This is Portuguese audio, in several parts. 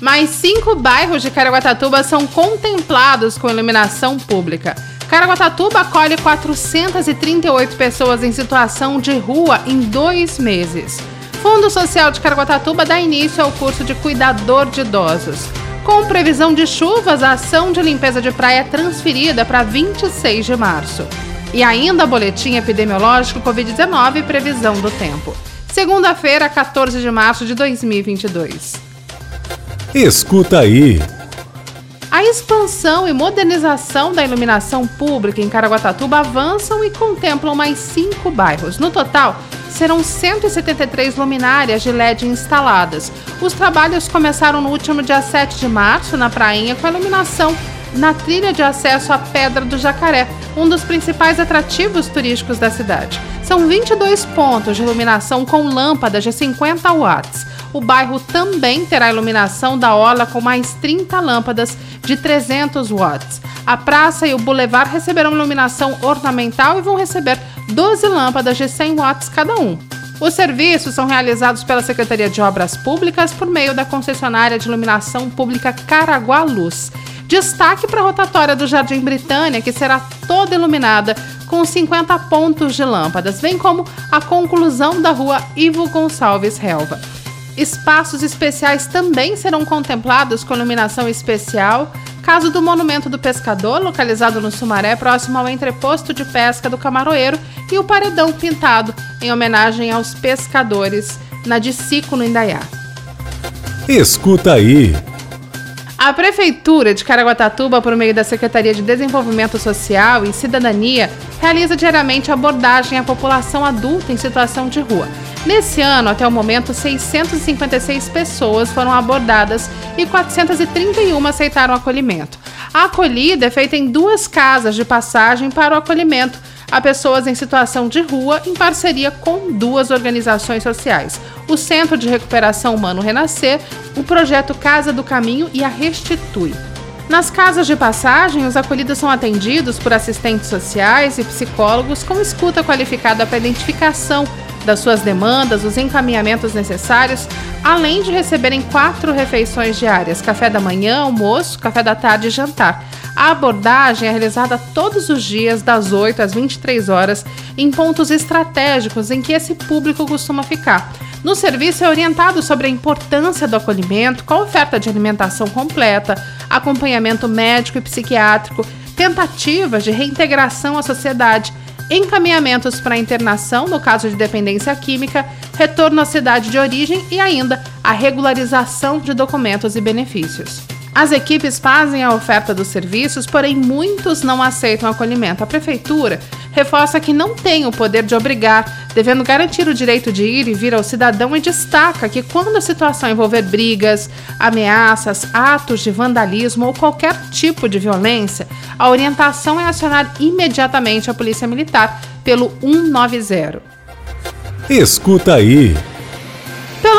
Mais cinco bairros de Caraguatatuba são contemplados com iluminação pública. Caraguatatuba acolhe 438 pessoas em situação de rua em dois meses. Fundo Social de Caraguatatuba dá início ao curso de cuidador de idosos. Com previsão de chuvas, a ação de limpeza de praia é transferida para 26 de março. E ainda boletim epidemiológico Covid-19 e previsão do tempo. Segunda-feira, 14 de março de 2022. Escuta aí. A expansão e modernização da iluminação pública em Caraguatatuba avançam e contemplam mais cinco bairros. No total, serão 173 luminárias de LED instaladas. Os trabalhos começaram no último dia 7 de março, na Prainha, com a iluminação na trilha de acesso à Pedra do Jacaré, um dos principais atrativos turísticos da cidade. São 22 pontos de iluminação com lâmpadas de 50 watts. O bairro também terá iluminação da orla com mais 30 lâmpadas de 300 watts. A praça e o boulevard receberão iluminação ornamental e vão receber 12 lâmpadas de 100 watts cada um. Os serviços são realizados pela Secretaria de Obras Públicas por meio da concessionária de iluminação pública Caraguá Luz. Destaque para a rotatória do Jardim Britânia, que será toda iluminada com 50 pontos de lâmpadas, bem como a conclusão da rua Ivo Gonçalves Relva. Espaços especiais também serão contemplados com iluminação especial, caso do Monumento do Pescador, localizado no Sumaré, próximo ao entreposto de pesca do Camaroeiro, e o Paredão Pintado, em homenagem aos pescadores, na Dicico, no Indaiá. Escuta aí. A Prefeitura de Caraguatatuba, por meio da Secretaria de Desenvolvimento Social e Cidadania, realiza diariamente abordagem à população adulta em situação de rua. Nesse ano, até o momento, 656 pessoas foram abordadas e 431 aceitaram acolhimento. A acolhida é feita em duas casas de passagem para o acolhimento a pessoas em situação de rua, em parceria com duas organizações sociais: o Centro de Recuperação Humano Renascer, o projeto Casa do Caminho e a Restitui. Nas casas de passagem, os acolhidos são atendidos por assistentes sociais e psicólogos com escuta qualificada para identificação das suas demandas, os encaminhamentos necessários, além de receberem quatro refeições diárias: café da manhã, almoço, café da tarde e jantar. A abordagem é realizada todos os dias, das 8 às 23 horas, em pontos estratégicos em que esse público costuma ficar. No serviço é orientado sobre a importância do acolhimento, com a oferta de alimentação completa, acompanhamento médico e psiquiátrico, tentativas de reintegração à sociedade, encaminhamentos para internação no caso de dependência química, retorno à cidade de origem e ainda a regularização de documentos e benefícios. As equipes fazem a oferta dos serviços, porém muitos não aceitam acolhimento. A prefeitura reforça que não tem o poder de obrigar, devendo garantir o direito de ir e vir ao cidadão e destaca que quando a situação envolver brigas, ameaças, atos de vandalismo ou qualquer tipo de violência, a orientação é acionar imediatamente a Polícia Militar pelo 190. Escuta aí.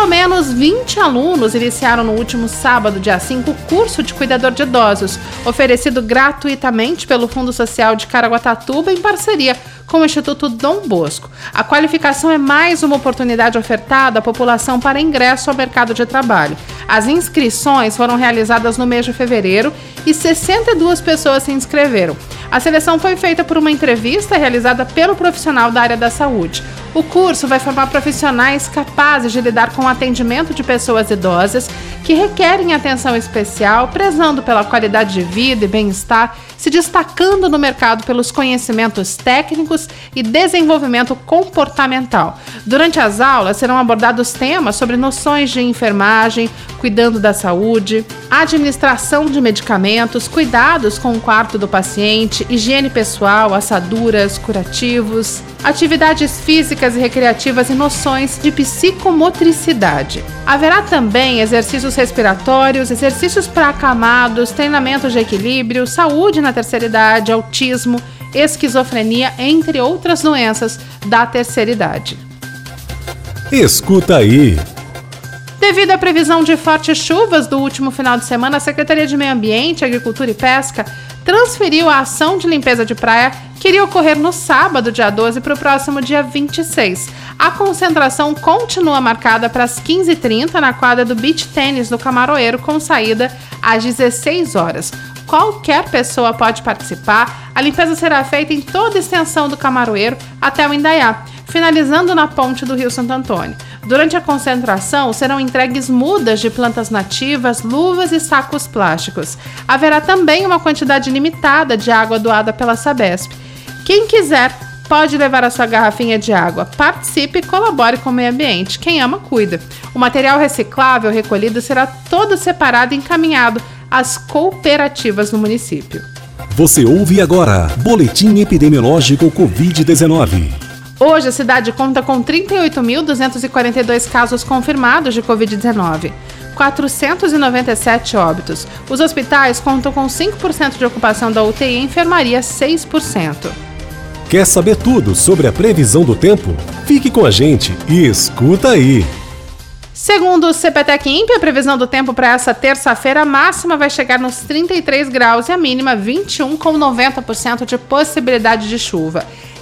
Pelo menos 20 alunos iniciaram no último sábado, dia 5, o curso de cuidador de idosos, oferecido gratuitamente pelo Fundo Social de Caraguatatuba em parceria com o Instituto Dom Bosco. A qualificação é mais uma oportunidade ofertada à população para ingresso ao mercado de trabalho. As inscrições foram realizadas no mês de fevereiro e 62 pessoas se inscreveram. A seleção foi feita por uma entrevista realizada pelo profissional da área da saúde. O curso vai formar profissionais capazes de lidar com o atendimento de pessoas idosas que requerem atenção especial, prezando pela qualidade de vida e bem-estar, se destacando no mercado pelos conhecimentos técnicos e desenvolvimento comportamental. Durante as aulas serão abordados temas sobre noções de enfermagem, cuidando da saúde, administração de medicamentos, cuidados com o quarto do paciente, higiene pessoal, assaduras, curativos, atividades físicas e recreativas e noções de psicomotricidade. Haverá também exercícios respiratórios, exercícios para acamados, treinamentos de equilíbrio, saúde na terceira idade, autismo, esquizofrenia, entre outras doenças da terceira idade. Escuta aí. Devido à previsão de fortes chuvas do último final de semana, a Secretaria de Meio Ambiente, Agricultura e Pesca transferiu a ação de limpeza de praia que iria ocorrer no sábado, dia 12, para o próximo dia 26. A concentração continua marcada para as 15h30 na quadra do Beach Tênis do Camaroeiro, com saída às 16 horas. Qualquer pessoa pode participar. A limpeza será feita em toda a extensão do Camaroeiro até o Indaiá, finalizando na ponte do Rio Santo Antônio. Durante a concentração, serão entregues mudas de plantas nativas, luvas e sacos plásticos. Haverá também uma quantidade limitada de água doada pela Sabesp. Quem quiser pode levar a sua garrafinha de água. Participe e colabore com o meio ambiente. Quem ama, cuida. O material reciclável recolhido será todo separado e encaminhado às cooperativas no município. Você ouve agora Boletim Epidemiológico Covid-19. Hoje, a cidade conta com 38.242 casos confirmados de Covid-19. 497 óbitos. Os hospitais contam com 5% de ocupação da UTI e enfermaria 6%. Quer saber tudo sobre a previsão do tempo? Fique com a gente e escuta aí! Segundo o CPTEC INPE, a previsão do tempo para essa terça-feira, a máxima vai chegar nos 33 graus e a mínima 21, com 90% de possibilidade de chuva.